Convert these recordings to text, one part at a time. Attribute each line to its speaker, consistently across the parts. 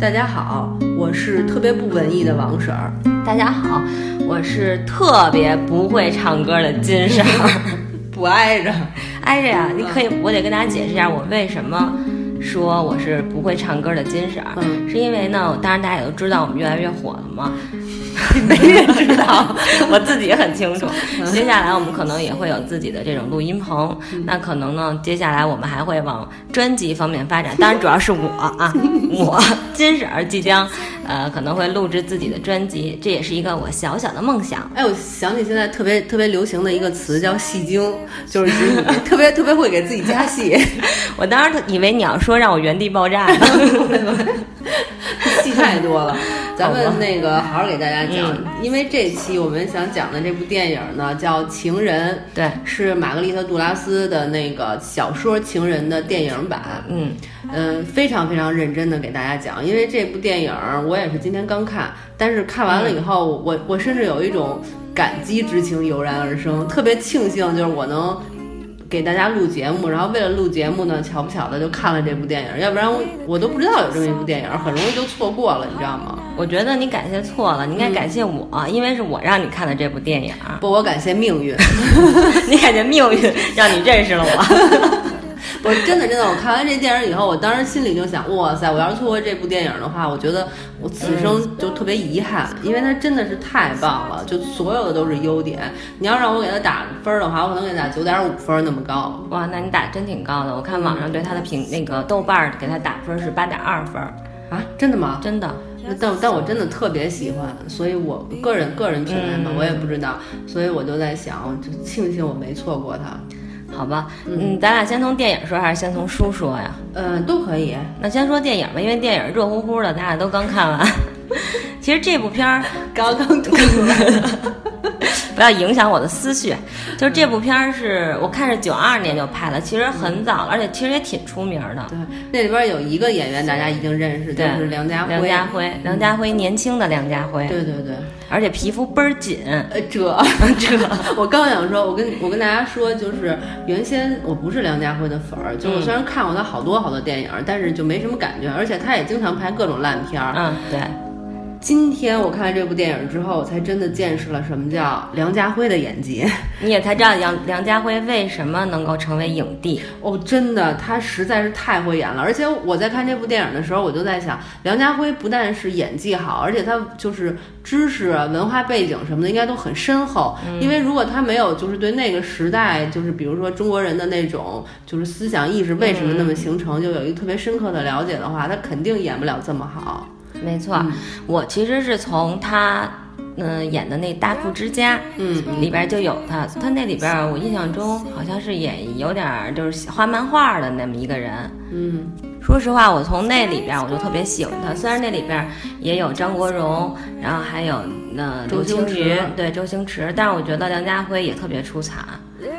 Speaker 1: 大家好，我是特别不文艺的王婶儿。
Speaker 2: 大家好，我是特别不会唱歌的金婶儿。
Speaker 1: 不挨着，
Speaker 2: 挨着呀，你可以，我得跟大家解释一下，我为什么说我是不会唱歌的金婶儿，
Speaker 1: 嗯。
Speaker 2: 是因为呢，当然大家也都知道我们越来越火了嘛，
Speaker 1: 没人知道。
Speaker 2: 我自己很清楚。接下来我们可能也会有自己的这种录音棚，那可能呢，接下来我们还会往专辑方面发展。当然，主要是我啊，我金婶儿即将呃可能会录制自己的专辑，这也是一个我小小的梦想。
Speaker 1: 哎，我想起现在特别特别流行的一个词叫戏精，就是指你特别特别会给自己加戏，
Speaker 2: 我当时以为你要说让我原地爆炸呢。
Speaker 1: 戏太多了。咱们那个好好给大家讲，
Speaker 2: 嗯。
Speaker 1: 因为这期我们想讲的这部电影呢叫《情人》，
Speaker 2: 对，
Speaker 1: 是玛格丽特·杜拉斯的那个小说《情人》的电影版。
Speaker 2: 嗯，
Speaker 1: 嗯，非常非常认真的给大家讲，因为这部电影儿我也是今天刚看，但是看完了以后，我我甚至有一种感激之情油然而生，特别庆幸就是我能给大家录节目，然后为了录节目呢，巧不巧的就看了这部电影儿，要不然我我都不知道有这么一部电影儿，很容易就错过了，你知道吗？
Speaker 2: 我觉得你感谢错了，你应该感谢我，因为是我让你看的这部电影，
Speaker 1: 不，我感谢命运。
Speaker 2: 你感谢命运让你认识了我。
Speaker 1: 我真的真的，我看完这电影以后，我当时心里就想，哇塞，我要是错过这部电影的话，我觉得我此生就特别遗憾，因为它真的是太棒了，就所有的都是优点。你要让我给它打分儿的话，我可能给它打九点五分儿那么高。
Speaker 2: 哇，那你打真挺高的，我看网上对它的评那个豆瓣儿给它打分是八点二分，
Speaker 1: 啊，真的吗？
Speaker 2: 真的。
Speaker 1: 但但我真的特别喜欢，所以我个人个人品味嘛，
Speaker 2: 嗯
Speaker 1: 我也不知道，所以我就在想，就庆幸我没错过它。
Speaker 2: 好吧，嗯，咱俩先从电影说还是先从书说呀？
Speaker 1: 嗯，都可以。
Speaker 2: 那先说电影吧，因为电影热乎乎的，咱俩都刚看完。其实这部片儿
Speaker 1: 刚刚吐出来。
Speaker 2: 不要影响我的思绪。就是这部片儿是我看是九二年就拍了，其实很早了，而且其实也挺出名的。
Speaker 1: 对，那里边有一个演员大家一定认识，就是梁家辉。
Speaker 2: 梁家辉，梁家辉年轻的梁家辉，
Speaker 1: 对对对。
Speaker 2: 而且皮肤倍儿紧。
Speaker 1: 呃，这 这，我刚想说，我跟我跟大家说，就是原先我不是梁家辉的粉儿，就我虽然看过他好多好多电影，但是就没什么感觉，而且他也经常拍各种烂片儿。
Speaker 2: 嗯，对，
Speaker 1: 今天我看完这部电影之后，我才真的见识了什么叫梁家辉的演技。
Speaker 2: 你也才知道梁梁家辉为什么能够成为影帝。
Speaker 1: 哦，真的，他实在是太会演了。而且我在看这部电影的时候，我就在想，梁家辉不但是演技好，而且他就是知识、啊文化背景什么的应该都很深厚。因为如果他没有就是对那个时代，就是比如说中国人的那种就是思想意识为什么那么形成，就有一个特别深刻的了解的话，他肯定演不了这么好。
Speaker 2: 没错，我其实是从他。嗯，演的那《大富之家》，
Speaker 1: 嗯，
Speaker 2: 里边就有他。他那里边，我印象中好像是演有点儿就是画漫画的那么一个人。
Speaker 1: 嗯，
Speaker 2: 说实话，我从那里边我就特别喜欢他。虽然那里边也有张国荣，然后还有呃
Speaker 1: 周
Speaker 2: 刘青
Speaker 1: 星
Speaker 2: 云
Speaker 1: 驰，
Speaker 2: 对周星驰，但是我觉得梁家辉也特别出彩。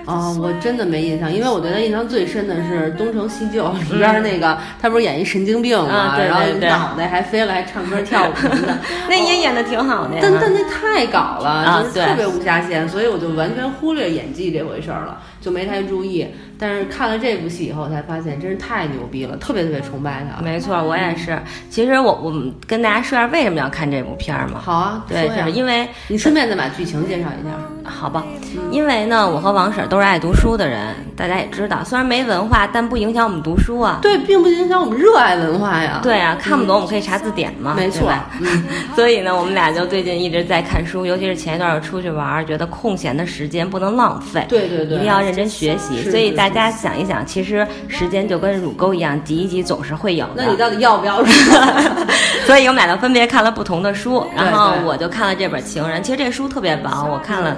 Speaker 1: 哦，我真的没印象，因为我对他印象最深的是《东成西就》里边那个，他不是演一神经病
Speaker 2: 嘛？
Speaker 1: 然后脑袋还飞了，还唱歌跳舞什么的。
Speaker 2: 那也演的挺好的呀。
Speaker 1: 但但那太搞了，就是特别无下限，所以我就完全忽略演技这回事儿了，就没太注意。但是看了这部戏以后，才发现真是太牛逼了，特别特别崇拜他。
Speaker 2: 没错，我也是。其实我我们跟大家说一下为什么要看这部片儿嘛。
Speaker 1: 好啊，
Speaker 2: 对，因为
Speaker 1: 你顺便再把剧情介绍一下。
Speaker 2: 好吧，因为呢，我和王婶都是爱读书的人，大家也知道，虽然没文化，但不影响我们读书啊。
Speaker 1: 对，并不影响我们热爱文化呀。
Speaker 2: 对啊，看不懂我们可以查字典嘛，
Speaker 1: 没错。嗯，
Speaker 2: 所以呢，我们俩就最近一直在看书，尤其是前一段出去玩儿，觉得空闲的时间不能浪费，
Speaker 1: 对对对，
Speaker 2: 一定要认真学习。所以大家想一想，其实时间就跟乳沟一样，挤一挤总是会有的。
Speaker 1: 那你到底要不要说？
Speaker 2: 所以我们俩就分别看了不同的书，然后我就看了这本《情人》。其实这书特别薄，我看了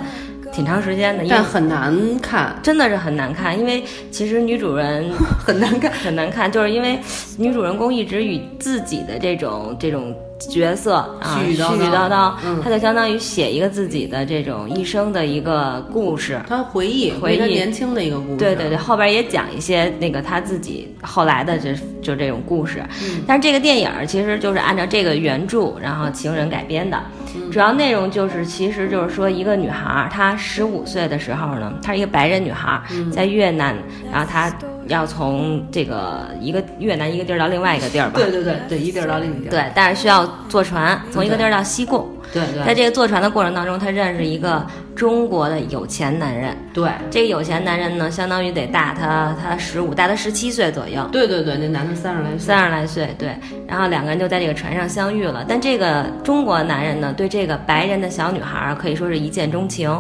Speaker 2: 挺长时间的，
Speaker 1: 但很难看，
Speaker 2: 真的是很难看。因为其实女主人
Speaker 1: 很难看。
Speaker 2: 很难看，就是因为女主人公一直与自己的这种这种角色啊
Speaker 1: 絮絮叨叨
Speaker 2: 叨叨，
Speaker 1: 嗯。
Speaker 2: 她就相当于写一个自己的这种一生的一个故事。
Speaker 1: 他回忆
Speaker 2: 回忆。
Speaker 1: 年轻的一个故事。
Speaker 2: 对对对，后边也讲一些那个他自己后来的这就这种故事，
Speaker 1: 嗯。
Speaker 2: 但是这个电影其实就是按照这个原著，然后情人改编的，
Speaker 1: 嗯。
Speaker 2: 主要内容就是其实就是说一个女孩，她十五岁的时候呢，她是一个白人女孩在越南，然后她要从这个一个越南一个地儿到另外一个地儿吧？
Speaker 1: 对对对对，一地儿到另一地儿。
Speaker 2: 对，但是需要坐船从一个地儿到西贡。
Speaker 1: 对对，
Speaker 2: 在这个坐船的过程当中，他认识一个中国的有钱男人。
Speaker 1: 对，
Speaker 2: 这个有钱男人呢，相当于得大他他十五，大他十七岁左右。
Speaker 1: 对对对，那男的三十来岁。
Speaker 2: 三十来岁，对。然后两个人就在这个船上相遇了。但这个中国男人呢，对这个白人的小女孩可以说是一见钟情。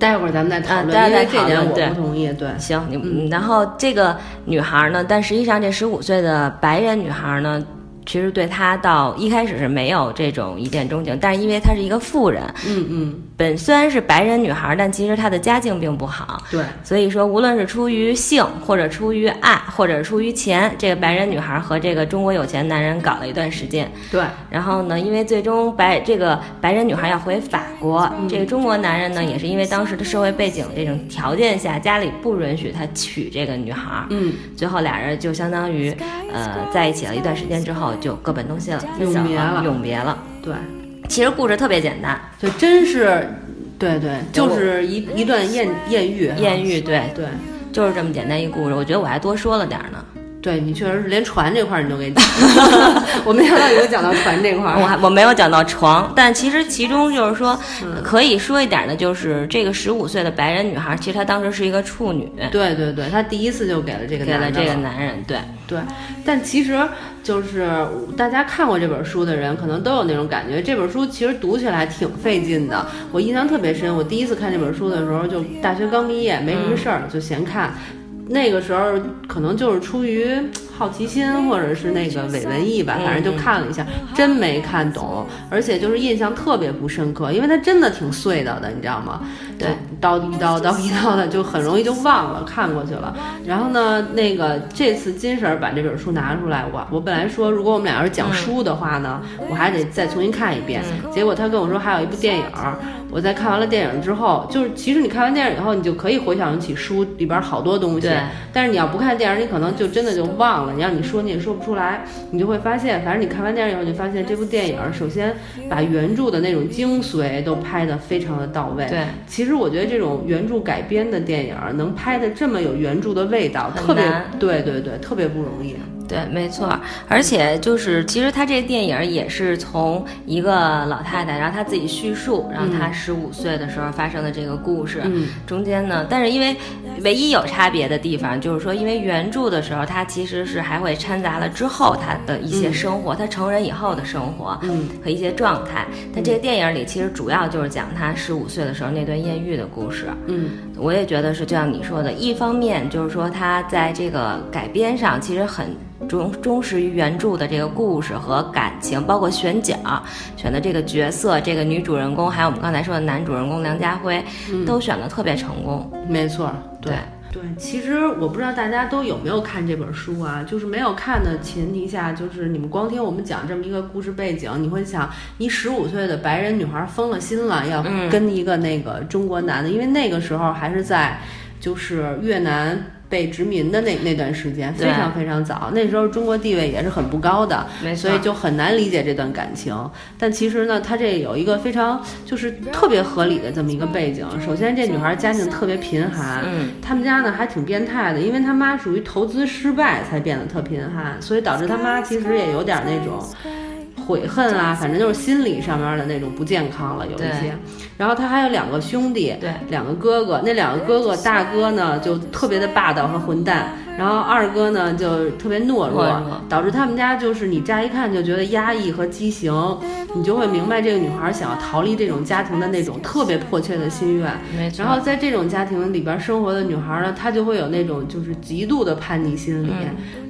Speaker 1: 待会儿咱们再讨论，
Speaker 2: 因
Speaker 1: 为这点我不同意。对，
Speaker 2: 行，你然后这个女孩呢，但实际上这十五岁的白人女孩呢。其实对他到一开始是没有这种一见钟情，但是因为她是一个富人，
Speaker 1: 嗯嗯，
Speaker 2: 本虽然是白人女孩，但其实她的家境并不好，
Speaker 1: 对，
Speaker 2: 所以说无论是出于性，或者出于爱，或者出于钱，这个白人女孩和这个中国有钱男人搞了一段时间，
Speaker 1: 对，
Speaker 2: 然后呢，因为最终白这个白人女孩要回法国，这个中国男人呢，也是因为当时的社会背景这种条件下，家里不允许他娶这个女孩，
Speaker 1: 嗯，
Speaker 2: 最后俩人就相当于呃在一起了一段时间之后。就各奔东西了，
Speaker 1: 永别了，
Speaker 2: 永别了。
Speaker 1: 对，
Speaker 2: 其实故事特别简单，
Speaker 1: 就真是，对对，就是一一段艳艳遇，
Speaker 2: 艳遇，对
Speaker 1: 对，
Speaker 2: 就是这么简单一故事。我觉得我还多说了点呢。
Speaker 1: 对你确实是连船这块儿你都给讲，我没想到你会讲到船这块儿，
Speaker 2: 我还我没有讲到床，但其实其中就是说可以说一点的，就是这个十五岁的白人女孩，其实她当时是一个处女。
Speaker 1: 对对对，她第一次就给了这个
Speaker 2: 给了这个
Speaker 1: 男
Speaker 2: 人，对
Speaker 1: 对。但其实就是大家看过这本书的人，可能都有那种感觉，这本书其实读起来挺费劲的。我印象特别深，我第一次看这本书的时候，就大学刚毕业，没什么事儿，就闲看。那个时候可能就是出于好奇心，或者是那个伪文艺吧，反正就看了一下，真没看懂，而且就是印象特别不深刻，因为它真的挺碎叨的，你知道吗？
Speaker 2: 对，
Speaker 1: 叨一叨叨一叨的，就很容易就忘了看过去了。然后呢，那个这次金婶儿把这本书拿出来，我我本来说如果我们俩要是讲书的话呢，我还得再重新看一遍。结果他跟我说还有一部电影，我在看完了电影之后，就是其实你看完电影以后，你就可以回想起书里边好多东西。
Speaker 2: 对。
Speaker 1: 但是你要不看电影，你可能就真的就忘了。你让你说你也说不出来，你就会发现，反正你看完电影以后，你发现这部电影首先把原著的那种精髓都拍得非常的到位。
Speaker 2: 对，
Speaker 1: 其实我觉得这种原著改编的电影能拍得这么有原著的味道，特别对对对，特别不容易。
Speaker 2: 对，没错，而且就是其实他这个电影也是从一个老太太，然后她自己叙述，然后她十五岁的时候发生的这个故事。
Speaker 1: 嗯，
Speaker 2: 中间呢，但是因为唯一有差别的地方就是说，因为原著的时候，它其实是还会掺杂了之后他的一些生活，他成人以后的生活，
Speaker 1: 嗯，
Speaker 2: 和一些状态。但这个电影里其实主要就是讲他十五岁的时候那段艳遇的故事。
Speaker 1: 嗯，
Speaker 2: 我也觉得是就像你说的，一方面就是说他在这个改编上其实很。忠忠实于原著的这个故事和感情，包括选角、选的这个角色，这个女主人公，还有我们刚才说的男主人公梁家辉，都选的特别成功。
Speaker 1: 没错，
Speaker 2: 对
Speaker 1: 对。其实我不知道大家都有没有看这本书啊？就是没有看的前提下，就是你们光听我们讲这么一个故事背景，你会想，你十五岁的白人女孩疯了心了，要跟一个那个中国男的，因为那个时候还是在就是越南。被殖民的那那段时间非常非常早，那时候中国地位也是很不高的，所以就很难理解这段感情。但其实呢，他这有一个非常就是特别合理的这么一个背景。首先，这女孩家境特别贫寒，
Speaker 2: 嗯，
Speaker 1: 他们家呢还挺变态的，因为他妈属于投资失败才变得特贫寒，所以导致他妈其实也有点那种。悔恨啊，反正就是心理上面的那种不健康了，有一些。然后他还有两个兄弟，
Speaker 2: 对，
Speaker 1: 两个哥哥。那两个哥哥，大哥呢就特别的霸道和混蛋，然后二哥呢就特别懦弱，导致他们家就是你乍一看就觉得压抑和畸形，你就会明白这个女孩想要逃离这种家庭的那种特别迫切的心愿。然后在这种家庭里边生活的女孩呢，她就会有那种就是极度的叛逆心理。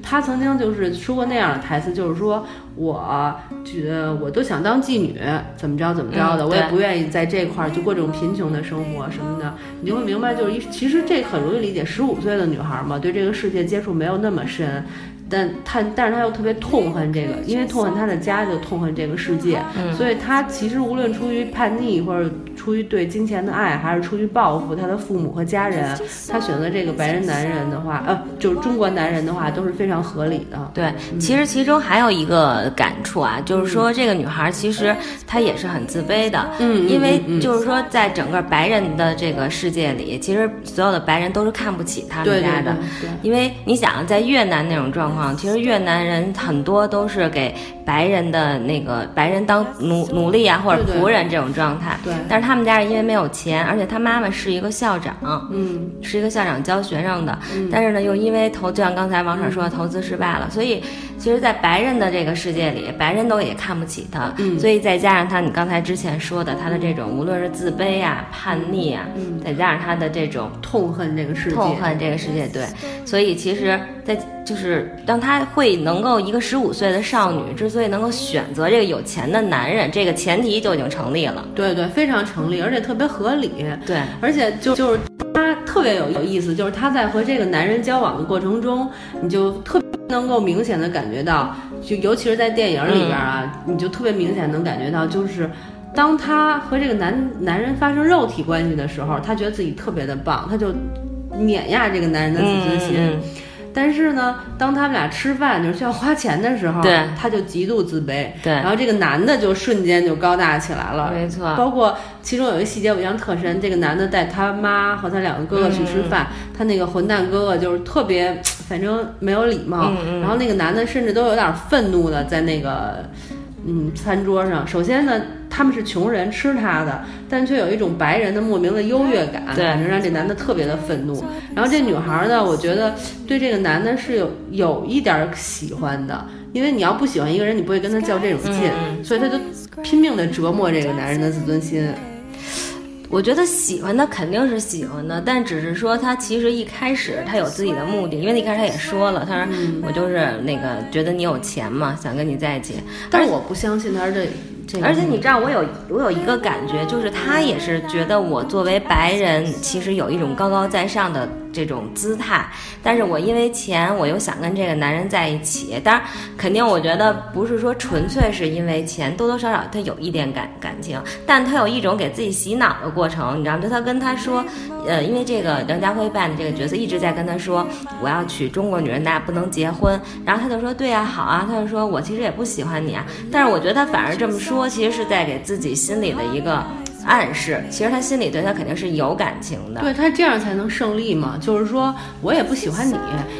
Speaker 1: 她曾经就是说过那样的台词，就是说。我觉得我都想当妓女，怎么着怎么着的，我也不愿意在这块儿就过这种贫穷的生活什么的。你就会明白，就是一其实这很容易理解，十五岁的女孩嘛，对这个世界接触没有那么深。但他，但是他又特别痛恨这个，因为痛恨他的家，就痛恨这个世界。所以他其实无论出于叛逆或者出出于对金钱的爱，还是出于报复他的父母和家人，他选择这个白人男人的话，呃，就是中国男人的话，都是非常合理的。
Speaker 2: 对，其实其中还有一个感触啊，就是说这个女孩其实她也是很自卑的，
Speaker 1: 嗯，
Speaker 2: 因为就是说在整个白人的这个世界里，其实所有的白人都是看不起他们家的，因为你想在越南那种状况，其实越南人很多都是给白人的那个白人当奴奴隶啊或者仆人这种状态，
Speaker 1: 对，
Speaker 2: 但是他们家是因为没有钱，而且他妈妈是一个校长，
Speaker 1: 嗯，
Speaker 2: 是一个校长教学生的，但是呢又因为投就像刚才王婶说的投资失败了，所以其实，在白人的这个世界里，白人都也看不起他，所以再加上他你刚才之前说的他的这种无论是自卑啊、叛逆啊，再加上他的这种
Speaker 1: 痛恨这个世界，
Speaker 2: 痛恨这个世界，对，所以其实，在就是当她会能够一个十五岁的少女之所以能够选择这个有钱的男人，这个前提就已经成立了，
Speaker 1: 对对，非常成立，而且特别合理，
Speaker 2: 对，
Speaker 1: 而且就就是。她特别有有意思，就是她在和这个男人交往的过程中，你就特别能够明显的感觉到，就尤其是在电影里边啊，你就特别明显能感觉到，就是当她和这个男男人发生肉体关系的时候，她觉得自己特别的棒，她就碾压这个男人的自尊心。但是呢，当他们俩吃饭就是需要花钱的时候，
Speaker 2: 对，
Speaker 1: 他就极度自卑。
Speaker 2: 对，
Speaker 1: 然后这个男的就瞬间就高大起来了。
Speaker 2: 没错，
Speaker 1: 包括其中有一个细节我印象特深，这个男的带他妈和他两个哥哥去吃饭，他那个混蛋哥哥就是特别，反正没有礼貌。然后那个男的甚至都有点愤怒的在那个。嗯，餐桌上，首先呢，他们是穷人吃他的，但却有一种白人的莫名的优越感，反正让这男的特别的愤怒。然后这女孩呢，我觉得对这个男的是有有一点喜欢的，因为你要不喜欢一个人，你不会跟他较这种劲，所以他就拼命的折磨这个男人的自尊心。
Speaker 2: 我觉得喜欢他肯定是喜欢的，但只是说他其实一开始他有自己的目的，因为一开始他也说了，他说我就是那个觉得你有钱嘛，想跟你在一起。
Speaker 1: 但是我不相信他是这这。
Speaker 2: 而且你知道，我有我有一个感觉，就是他也是觉得我作为白人，其实有一种高高在上的。这种姿态，但是我因为钱，我又想跟这个男人在一起。当然，肯定我觉得不是说纯粹是因为钱，多多少少他有一点感感情，但他有一种给自己洗脑的过程，你知道吗？就他跟他说，呃，因为这个梁家辉扮的这个角色一直在跟他说，我要娶中国女人，大家不能结婚。然后他就说，对呀，好啊。他就说我其实也不喜欢你啊，但是我觉得他反而这么说，其实是在给自己心里的一个。暗示，其实他心里对他肯定是有感情的，
Speaker 1: 对他这样才能胜利嘛。就是说我也不喜欢你，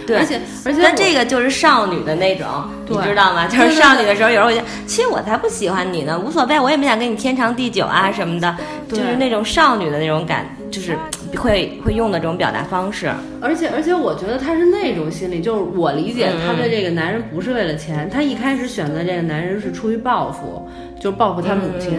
Speaker 2: 对，
Speaker 1: 而且而且，
Speaker 2: 但这个就是少女的那种，你知道吗？就是少女的时候，有时候我觉得，其实我才不喜欢你呢，无所谓，我也没想跟你天长地久啊什么的，就是那种少女的那种感，就是会会用的这种表达方式。
Speaker 1: 而且而且，我觉得他是那种心理，就是我理解他对这个男人不是为了钱，他一开始选择这个男人是出于报复，就是报复他母亲。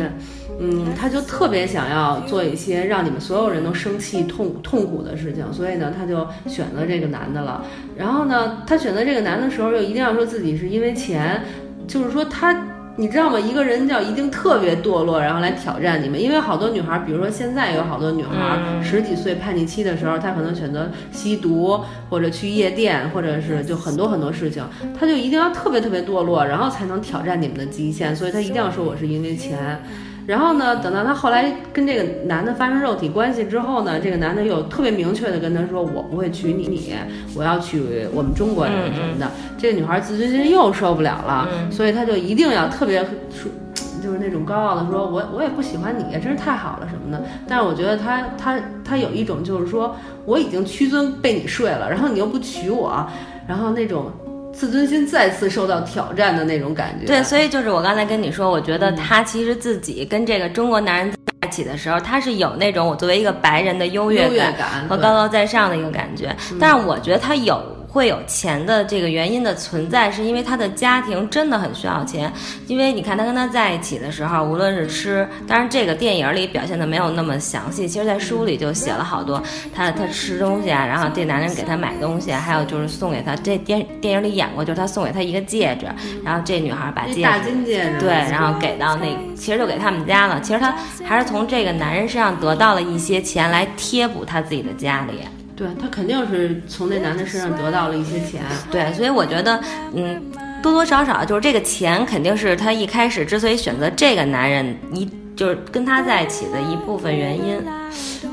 Speaker 1: 嗯，他就特别想要做一些让你们所有人都生气、痛痛苦的事情，所以呢，他就选择这个男的了。然后呢，他选择这个男的时候，又一定要说自己是因为钱，就是说他，你知道吗？一个人叫一定特别堕落，然后来挑战你们。因为好多女孩，比如说现在有好多女孩，十几岁叛逆期的时候，她可能选择吸毒，或者去夜店，或者是就很多很多事情，她就一定要特别特别堕落，然后才能挑战你们的极限。所以她一定要说我是因为钱。然后呢，等到她后来跟这个男的发生肉体关系之后呢，这个男的又特别明确的跟她说：“我不会娶你，你我要娶我们中国人什么的。”这个女孩自尊心又受不了了，所以她就一定要特别说，就是那种高傲的说：“我我也不喜欢你，真是太好了什么的。”但是我觉得他他他有一种就是说，我已经屈尊被你睡了，然后你又不娶我，然后那种。自尊心再次受到挑战的那种感觉。
Speaker 2: 对，所以就是我刚才跟你说，我觉得他其实自己跟这个中国男人在一起的时候，他是有那种我作为一个白人的优越
Speaker 1: 感
Speaker 2: 和高高在上的一个感觉。但是我觉得他有。会有钱的这个原因的存在，是因为他的家庭真的很需要钱。因为你看他跟他在一起的时候，无论是吃，当然这个电影里表现的没有那么详细，其实在书里就写了好多他他吃东西啊，然后这男人给他买东西，还有就是送给他这电电影里演过，就是他送给他一个戒指，然后这女孩把戒指
Speaker 1: 大金戒指
Speaker 2: 对，然后给到那其实就给他们家了。其实他还是从这个男人身上得到了一些钱来贴补他自己的家里。
Speaker 1: 对他肯定是从那男的身上得到了一些钱，
Speaker 2: 对，所以我觉得，嗯，多多少少就是这个钱肯定是他一开始之所以选择这个男人，一就是跟他在一起的一部分原因。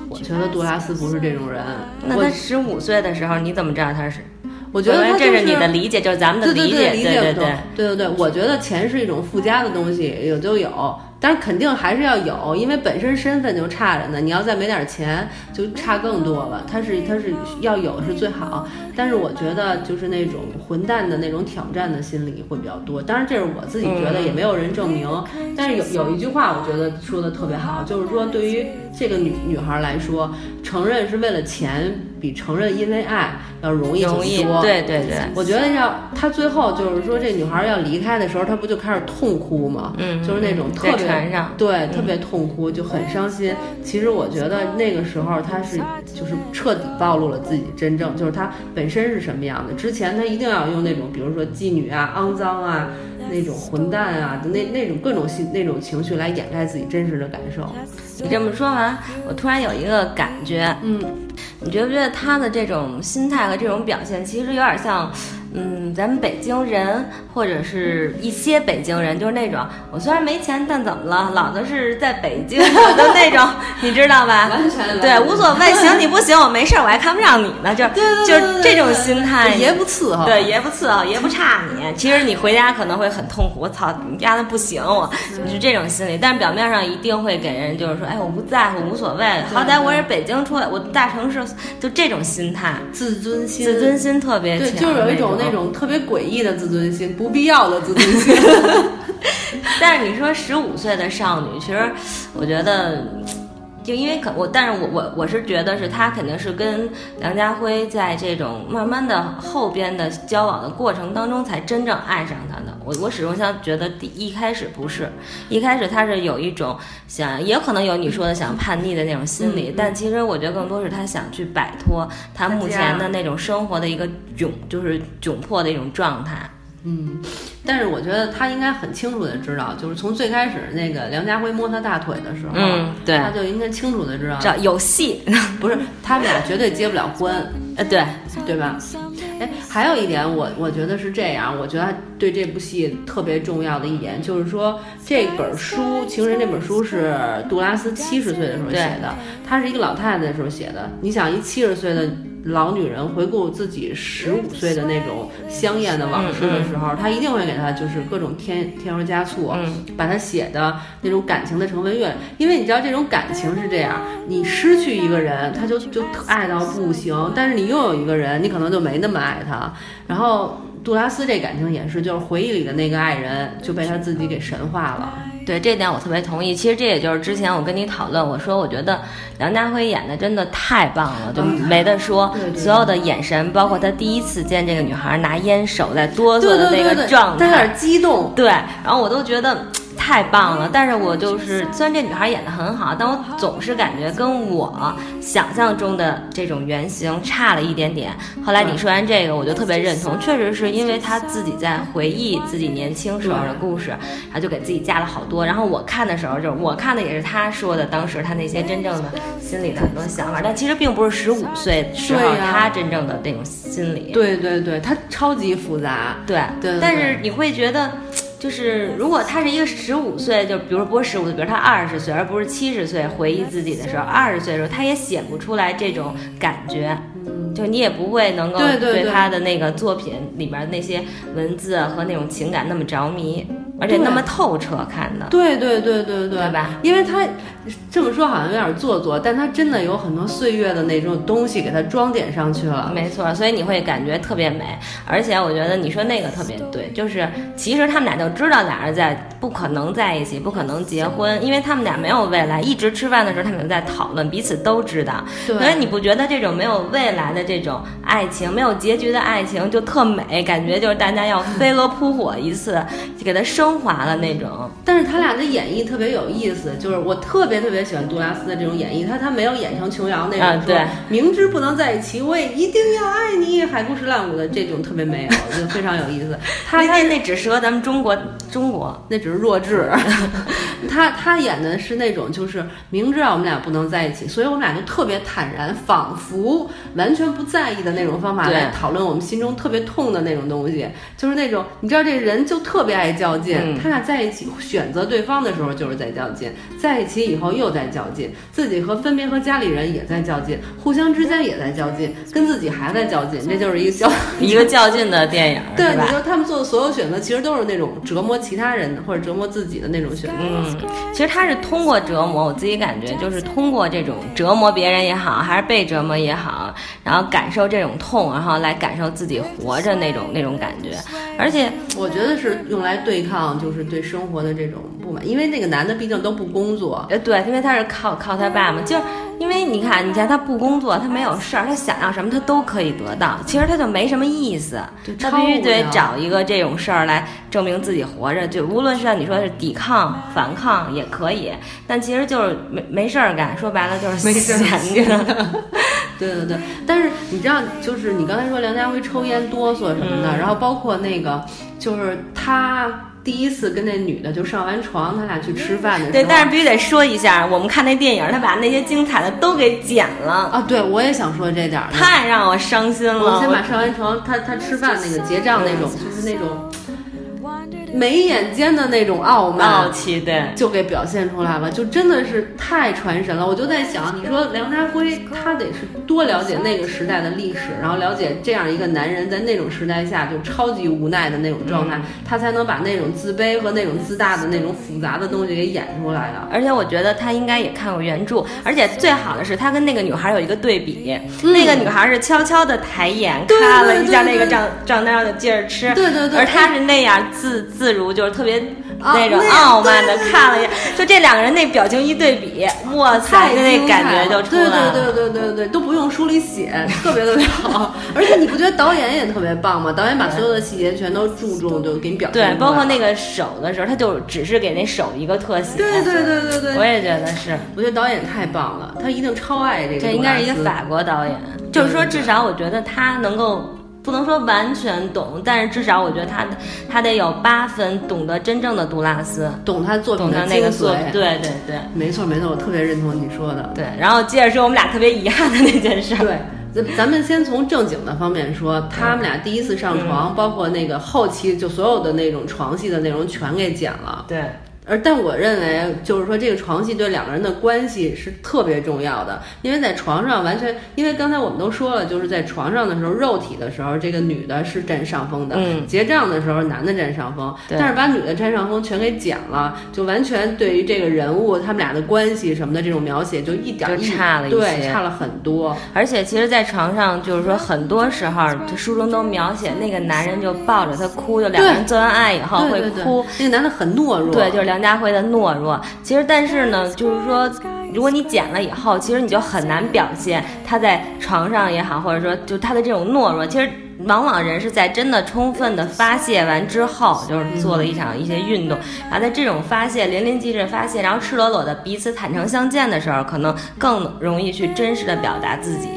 Speaker 1: 我觉得杜拉斯不是这种人。
Speaker 2: 那他十五岁的时候，你怎么知道他是？
Speaker 1: 我觉得他
Speaker 2: 这是你的理解，就是咱们的
Speaker 1: 理
Speaker 2: 解，对
Speaker 1: 对
Speaker 2: 对
Speaker 1: 对对对。我觉得钱是一种附加的东西，有就有。但是肯定还是要有，因为本身身份就差着呢。你要再没点钱，就差更多了。他是他是要有是最好，但是我觉得就是那种混蛋的那种挑战的心理会比较多。当然这是我自己觉得，也没有人证明。但是有有一句话，我觉得说的特别好，就是说对于这个女女孩来说，承认是为了钱，比承认因为爱要容易
Speaker 2: 很
Speaker 1: 多。
Speaker 2: 对对对，
Speaker 1: 我觉得要她最后就是说这女孩要离开的时候，她不就开始痛哭吗？
Speaker 2: 嗯，
Speaker 1: 就是那种特别。
Speaker 2: 船上
Speaker 1: 对，特别痛哭，就很伤心。其实我觉得那个时候他是就是彻底暴露了自己真正，就是他本身是什么样的。之前他一定要用那种，比如说妓女啊、肮脏啊、那种混蛋啊那那种各种心那种情绪来掩盖自己真实的感受。
Speaker 2: 你这么说完，我突然有一个感觉，
Speaker 1: 嗯，
Speaker 2: 你觉不觉得他的这种心态和这种表现，其实有点像？嗯，咱们北京人或者是一些北京人，就是那种我虽然没钱，但怎么了？老子是在北京的那种，你知道吧？
Speaker 1: 完全
Speaker 2: 对，无所谓，行你不行，我没事，我还看不上你呢，就就这种心态，
Speaker 1: 爷不伺候，
Speaker 2: 对，爷不伺候，爷不差你。其实你回家可能会很痛苦，我操，你家的不行，我是这种心理。但是表面上一定会给人就是说，哎，我不在乎，无所谓，好歹我是北京出来，我大城市，就这种心态，
Speaker 1: 自尊心，
Speaker 2: 自尊心特别强，
Speaker 1: 对，就是有一种。那种特别诡异的自尊心，不必要的自尊心。
Speaker 2: 但是你说十五岁的少女，其实我觉得，就因为可我，但是我我我是觉得是她肯定是跟梁家辉在这种慢慢的后边的交往的过程当中，才真正爱上他的。我我始终想觉得，第一开始不是，一开始他是有一种想，也可能有你说的想叛逆的那种心理，但其实我觉得更多是他想去摆脱他目前的那种生活的一个窘，就是窘迫的一种状态。
Speaker 1: 嗯，但是我觉得他应该很清楚的知道，就是从最开始那个梁家辉摸他大腿的时候，
Speaker 2: 嗯，对，
Speaker 1: 他就应该清楚的知道，
Speaker 2: 这有戏，
Speaker 1: 不是他们俩绝对结不了婚，
Speaker 2: 呃，对，
Speaker 1: 对吧？哎，还有一点，我我觉得是这样，我觉得对这部戏特别重要的一点就是说，这本书《情人》这本书是杜拉斯七十岁的时候写的，他是一个老太太的时候写的，你想一七十岁的。老女人回顾自己十五岁的那种香艳的往事的时候，她一定会给她就是各种添添油加醋，把她写的那种感情的成分越，因为你知道这种感情是这样，你失去一个人，他就就爱到不行，但是你又有一个人，你可能就没那么爱他。然后杜拉斯这感情也是，就是回忆里的那个爱人就被他自己给神化了。
Speaker 2: 对这点我特别同意。其实这也就是之前我跟你讨论，我说我觉得梁家辉演的真的太棒了，就没得说。所有的眼神，包括他第一次见这个女孩拿烟手在哆嗦的那个状态，他
Speaker 1: 有点激动。
Speaker 2: 对，然后我都觉得。太棒了，但是我就是虽然这女孩演的很好，但我总是感觉跟我想象中的这种原型差了一点点。后来你说完这个，我就特别认同，确实是因为她自己在回忆自己年轻时候的故事，然后就给自己加了好多。然后我看的时候，就是我看的也是她说的当时她那些真正的心里的很多想法，但其实并不是十五岁时候她真正的那种心理。
Speaker 1: 对对对，她超级复杂。
Speaker 2: 对
Speaker 1: 对，
Speaker 2: 但是你会觉得。就是如果他是一个十五岁，就比如说不是十五岁，比如他二十岁，而不是七十岁，回忆自己的时候，二十岁的时候，他也写不出来这种感觉，就你也不会能够
Speaker 1: 对
Speaker 2: 他的那个作品里边那些文字和那种情感那么着迷。而且那么透彻看的，
Speaker 1: 对对对对
Speaker 2: 对吧？
Speaker 1: 因为他这么说好像有点做作，但它真的有很多岁月的那种东西给它装点上去了。
Speaker 2: 没错，所以你会感觉特别美。而且我觉得你说那个特别对，就是其实他们俩就知道俩人在不可能在一起，不可能结婚，因为他们俩没有未来。一直吃饭的时候，他们就在讨论，彼此都知道。
Speaker 1: 所
Speaker 2: 以你不觉得这种没有未来的这种爱情，没有结局的爱情就特美？感觉就是大家要飞蛾扑火一次，就给它。升华了那种，
Speaker 1: 但是他俩的演绎特别有意思，就是我特别特别喜欢杜拉斯的这种演绎，他他没有演成琼瑶那种，
Speaker 2: 对，
Speaker 1: 明知不能在一起，我也一定要爱你，海枯石烂舞的这种特别没有，就非常有意思。他
Speaker 2: 那那只适合咱们中国，中国
Speaker 1: 那只是弱智。他他演的是那种就是明知道我们俩不能在一起，所以我们俩就特别坦然，仿佛完全不在意的那种方法来讨论我们心中特别痛的那种东西，就是那种你知道这人就特别爱较劲，
Speaker 2: 嗯
Speaker 1: 他俩在一起选择对方的时候就是在较劲，在一起以后又在较劲，自己和分别和家里人也在较劲，互相之间也在较劲，跟自己还在较劲，这就是一个较。
Speaker 2: 一个较劲的电影，
Speaker 1: 对，
Speaker 2: 吧？
Speaker 1: 你说他们做的所有选择，其实都是那种折磨其他人的或者折磨自己的那种选择。
Speaker 2: 嗯，其实他是通过折磨，我自己感觉就是通过这种折磨别人也好，还是被折磨也好，然后感受这种痛，然后来感受自己活着那种那种感觉。而且，
Speaker 1: 我觉得是用来对抗，就是对生活的这种不满，因为那个男的毕竟都不工作，
Speaker 2: 呃，对，因为他是靠靠他爸嘛，就是因为你看，你看他不工作，他没有事儿，他想要什么他都可以得到，其实他就没什么意思，他必须得找一个这种事儿来证明自己活着，就无论是像你说的是抵抗、反抗也可以，但其实就是没没事儿干，说白了就是
Speaker 1: 没事儿
Speaker 2: 闲着。
Speaker 1: 对对对，但是你知道，就是你刚才说梁家辉抽烟哆嗦什么的，然后包括那个，就是他第一次跟那女的就上完床，他俩去吃饭的时候，
Speaker 2: 对，但是必须得说一下，我们看那电影，他把那些精彩的都给剪了，
Speaker 1: 啊，对我也想说这点儿。
Speaker 2: 太让我伤心了。
Speaker 1: 我先把上完床，他他吃饭那个结账那种，就是那种眉眼间的那种傲慢，
Speaker 2: 傲气，对。
Speaker 1: 就给表现出来了，就真的是太传神了。我就在想，你说梁家辉他得是多了解那个时代的历史，然后了解这样一个男人在那种时代下就超级无奈的那种状态，他才能把那种自卑和那种自大的那种复杂的东西给演出来的。
Speaker 2: 而且我觉得他应该也看过原著，而且最好的是他跟那个女孩有一个对比，那个女孩是悄悄的抬眼看了一下那个账账单上的接着吃，
Speaker 1: 对对对
Speaker 2: 而他是那样自自如，就是特别
Speaker 1: 啊
Speaker 2: 那种傲慢的看了一眼，就这两个人那表情一对比，哇塞，
Speaker 1: 太
Speaker 2: 那感觉就出来了。
Speaker 1: 对对对对对对，都不用书里写，特别特别好。而且你不觉得导演也特别棒吗？导演把所有的细节全都注重，就给你表现
Speaker 2: 对，包括那。个手的时候，他就只是给那手一个特写。
Speaker 1: 对对对对对
Speaker 2: 我也觉得是。
Speaker 1: 我觉得导演太棒了，他一定超爱这个。
Speaker 2: 这应该是一个法国导演，就是说至少我觉得他能够。不能说完全懂，但是至少我觉得他他得有八分懂得真正的杜拉斯，
Speaker 1: 懂他作品的
Speaker 2: 那个作，
Speaker 1: 髓。
Speaker 2: 对对对
Speaker 1: 没错没错，我特别认同你说的。
Speaker 2: 对。然后接着说我们俩特别遗憾的那件事儿，
Speaker 1: 对，咱咱们先从正经的方面说，他们俩第一次上床，包括那个后期就所有的那种床戏的内容全给剪了。
Speaker 2: 对
Speaker 1: 而但我认为，就是说这个床戏对两个人的关系是特别重要的，因为在床上完全，因为刚才我们都说了，就是在床上的时候，肉体的时候，这个女的是占上风的，
Speaker 2: 嗯
Speaker 1: 结账的时候男的占上风，
Speaker 2: 对
Speaker 1: 但是把女的占上风全给剪了，就完全对于这个人物他们俩的关系什么的这种描写就一点
Speaker 2: 差了一
Speaker 1: 对，
Speaker 2: 些
Speaker 1: 差了很多。
Speaker 2: 而且其实，在床上就是说，很多时候，这书中都描写那个男人就抱着她哭，就两个人做完爱以后会哭，
Speaker 1: 那个男的很懦弱，
Speaker 2: 对，就是梁家辉的懦弱。其实，但是呢，就是说，如果你剪了以后，其实你就很难表现他在床上也好，或者说就他的这种懦弱。其实，往往人是在真的充分的发泄完之后，就是做了一场一些运动，然后在这种发泄淋漓尽致发泄，然后赤裸裸的彼此坦诚相见的时候，可能更容易去真实的表达自己。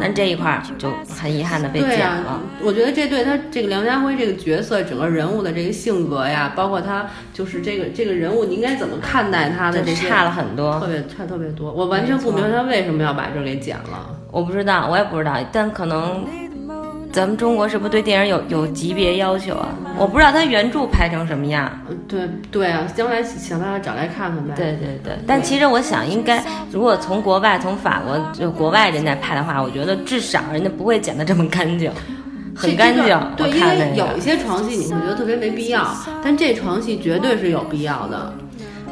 Speaker 2: 但这一块儿就很遗憾的被剪了。
Speaker 1: 啊，我觉得这对他这个梁家辉这个角色整个人物的这个性格呀，包括他就是这个这个人物，你应该怎么看待他的这些，
Speaker 2: 差了很多
Speaker 1: 特，别差特别多。我完全不明白他为什么要把这给剪了。
Speaker 2: 我不知道，我也不知道，但可能咱们中国是不是对电影有有级别要求啊？我不知道他原著拍成什么样。
Speaker 1: 呃对对啊，将来想办法找来看看呗。
Speaker 2: 对对对，但其实我想，应该如果从国外从法国就国外人家拍的话，我觉得至少人家不会剪得这么干净，很干净。
Speaker 1: 对，
Speaker 2: 我
Speaker 1: 因为有一些床戏你会觉得特别没必要，但这床戏绝对是有必要的。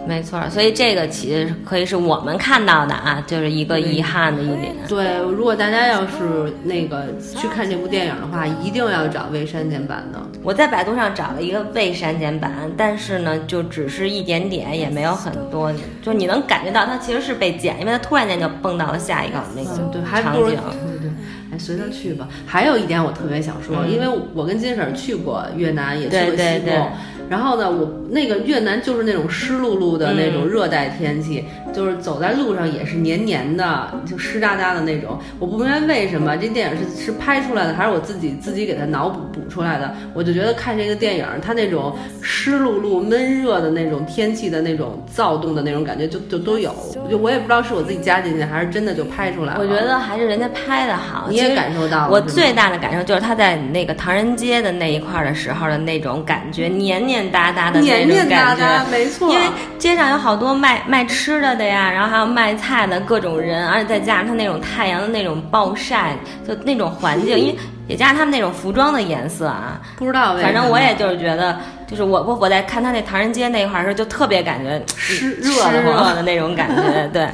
Speaker 2: 没错，所以这个其实可以是我们看到的啊，就是一个遗憾的一点。
Speaker 1: 对，如果大家要是那个去看这部电影的话，一定要找未删减版的。
Speaker 2: 我在百度上找了一个未删减版，但是呢，就只是一点点，也没有很多，就你能感觉到它其实是被剪，因为它突然间就蹦到了下一个那个
Speaker 1: 嗯，对，还不如
Speaker 2: 场景
Speaker 1: 对。对对，哎，随他去吧。还有一点我特别想说，因为我跟金婶儿去过越南，也去过
Speaker 2: 对对对
Speaker 1: 西贡。然后呢，我那个越南就是那种湿漉漉的那种热带天气，就是走在路上也是黏黏的，就湿哒哒的那种。我不明白为什么这电影是是拍出来的，还是我自己自己给它脑补补出来的。我就觉得看这个电影，它那种湿漉漉、闷热的那种天气的那种躁动的那种感觉，就就都有。就我也不知道是我自己加进去，还是真的就拍出来了。
Speaker 2: 我觉得还是人家拍的好，
Speaker 1: 你也感受到了。
Speaker 2: 我最大的感受就是他在那个唐人街的那一块的时候的那种感觉，黏黏哒哒的那种感
Speaker 1: 觉，没错。
Speaker 2: 因为街上有好多卖卖吃的的呀，然后还有卖菜的各种人，而且再加上他那种太阳的那种暴晒，就那种环境，因为也加上他们那种服装的颜色啊，
Speaker 1: 不知道。
Speaker 2: 反正我也就是觉得，就是我我我在看他那唐人街那一块的时候，就特别感觉
Speaker 1: 湿热
Speaker 2: 热的那种感觉，对。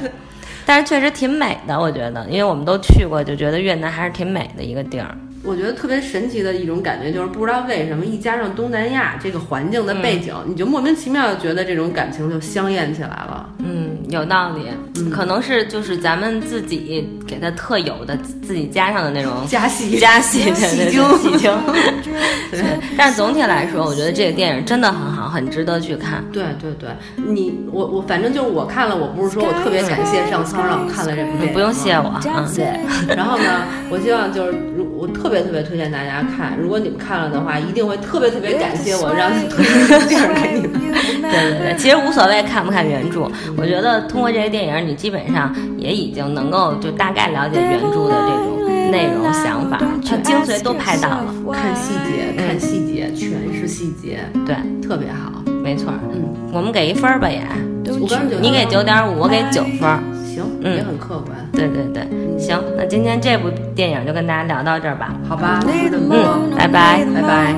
Speaker 2: 但是确实挺美的，我觉得，因为我们都去过，就觉得越南还是挺美的一个地儿。
Speaker 1: 我觉得特别神奇的一种感觉，就是不知道为什么，一加上东南亚这个环境的背景，你就莫名其妙的觉得这种感情就香艳起来了。
Speaker 2: 嗯，有道理，可能是就是咱们自己给它特有的自己加上的那种
Speaker 1: 加戏
Speaker 2: 加戏
Speaker 1: 戏
Speaker 2: 精戏精。对，但是总体来说，我觉得这个电影真的很好，很值得去看。
Speaker 1: 对对对，你我我反正就是我看了，我不是说我特别感谢上苍让我看了这部电影，
Speaker 2: 不用谢我啊。
Speaker 1: 对，然后呢，我希望就是我特别。特别特别推荐大家看，如果你们看了的话，一定会特别特别感谢我，让你推荐电影给你们。
Speaker 2: 对对对，其实无所谓看不看原著，我觉得通过这个电影，你基本上也已经能够就大概了解原著的这种内容想法，它精髓都拍到了。
Speaker 1: 看细节，看细节，全是细节，
Speaker 2: 对，
Speaker 1: 特别好，
Speaker 2: 没错。嗯，我们给一分儿吧也，你给九点五，我给九分。
Speaker 1: 行，也很客观。
Speaker 2: 对对对，行，那今天这部电影就跟大家聊到这儿吧，
Speaker 1: 好吧？
Speaker 2: 嗯，拜拜，
Speaker 1: 拜拜。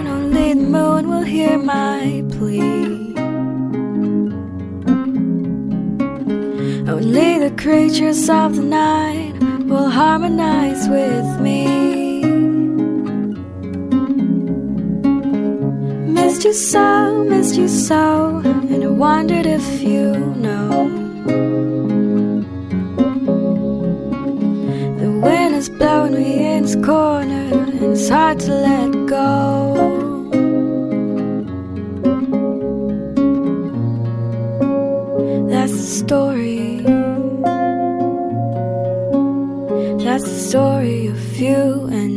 Speaker 1: Only the creatures of the night will harmonize with me. Missed you so, missed you so, and I wondered if you know. Blown me in its corner, and it's hard to let go. That's the story. That's the story of you and